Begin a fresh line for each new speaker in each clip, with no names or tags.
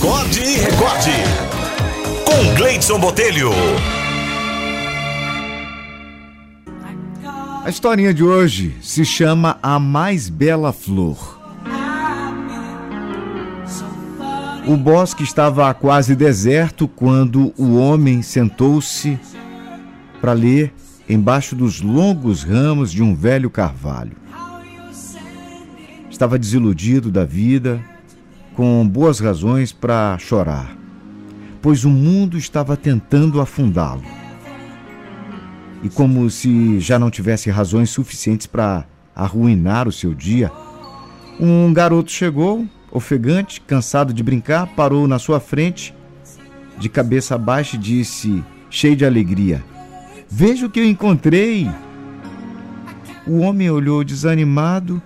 Acorde e recorde. Com Gleidson Botelho.
A historinha de hoje se chama A Mais Bela Flor. O bosque estava quase deserto quando o homem sentou-se para ler embaixo dos longos ramos de um velho carvalho. Estava desiludido da vida, com boas razões para chorar, pois o mundo estava tentando afundá-lo. E como se já não tivesse razões suficientes para arruinar o seu dia, um garoto chegou, ofegante, cansado de brincar, parou na sua frente, de cabeça baixa e disse, cheio de alegria: Veja o que eu encontrei. O homem olhou desanimado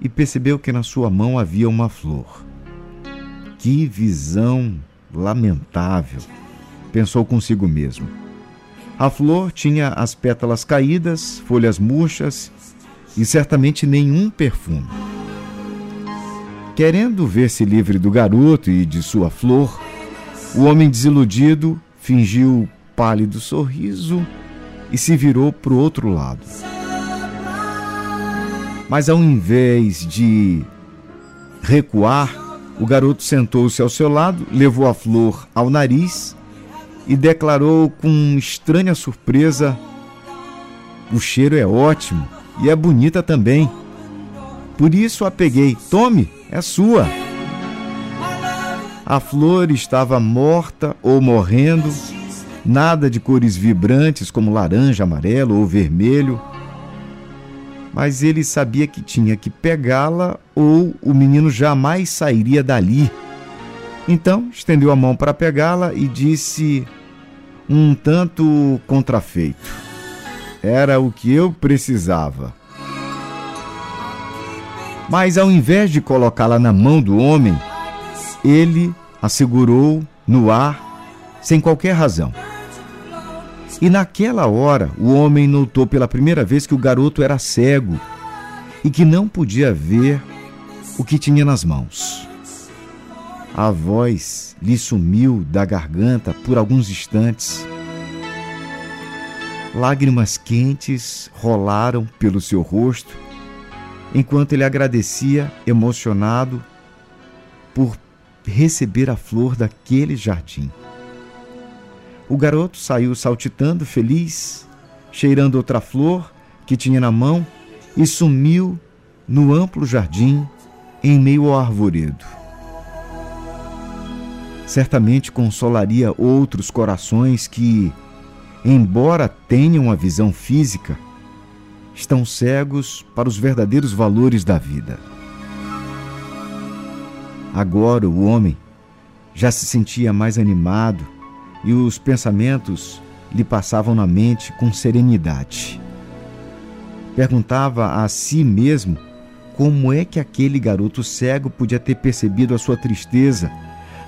e percebeu que na sua mão havia uma flor. Que visão lamentável, pensou consigo mesmo. A flor tinha as pétalas caídas, folhas murchas e certamente nenhum perfume. Querendo ver-se livre do garoto e de sua flor, o homem desiludido fingiu pálido sorriso e se virou para o outro lado. Mas ao invés de recuar, o garoto sentou-se ao seu lado, levou a flor ao nariz e declarou com estranha surpresa: O cheiro é ótimo e é bonita também. Por isso a peguei. Tome, é sua. A flor estava morta ou morrendo nada de cores vibrantes como laranja, amarelo ou vermelho. Mas ele sabia que tinha que pegá-la ou o menino jamais sairia dali. Então estendeu a mão para pegá-la e disse, um tanto contrafeito: Era o que eu precisava. Mas ao invés de colocá-la na mão do homem, ele a segurou no ar sem qualquer razão. E naquela hora, o homem notou pela primeira vez que o garoto era cego e que não podia ver o que tinha nas mãos. A voz lhe sumiu da garganta por alguns instantes. Lágrimas quentes rolaram pelo seu rosto, enquanto ele agradecia, emocionado, por receber a flor daquele jardim. O garoto saiu saltitando, feliz, cheirando outra flor que tinha na mão e sumiu no amplo jardim em meio ao arvoredo. Certamente consolaria outros corações que, embora tenham a visão física, estão cegos para os verdadeiros valores da vida. Agora o homem já se sentia mais animado e os pensamentos lhe passavam na mente com serenidade. Perguntava a si mesmo como é que aquele garoto cego podia ter percebido a sua tristeza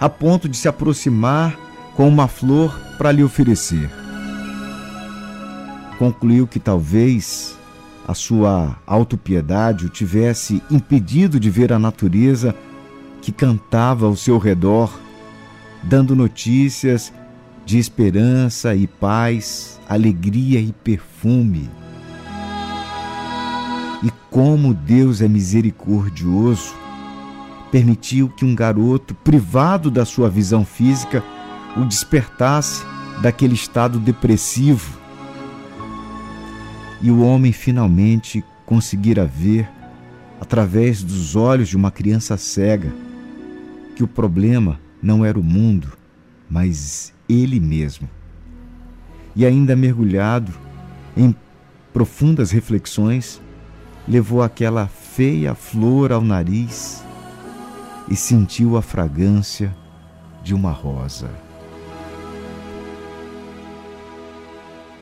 a ponto de se aproximar com uma flor para lhe oferecer. Concluiu que talvez a sua autopiedade o tivesse impedido de ver a natureza que cantava ao seu redor, dando notícias de esperança e paz, alegria e perfume. E como Deus é misericordioso, permitiu que um garoto privado da sua visão física o despertasse daquele estado depressivo. E o homem finalmente conseguira ver, através dos olhos de uma criança cega, que o problema não era o mundo, mas ele mesmo. E ainda mergulhado em profundas reflexões, levou aquela feia flor ao nariz e sentiu a fragrância de uma rosa.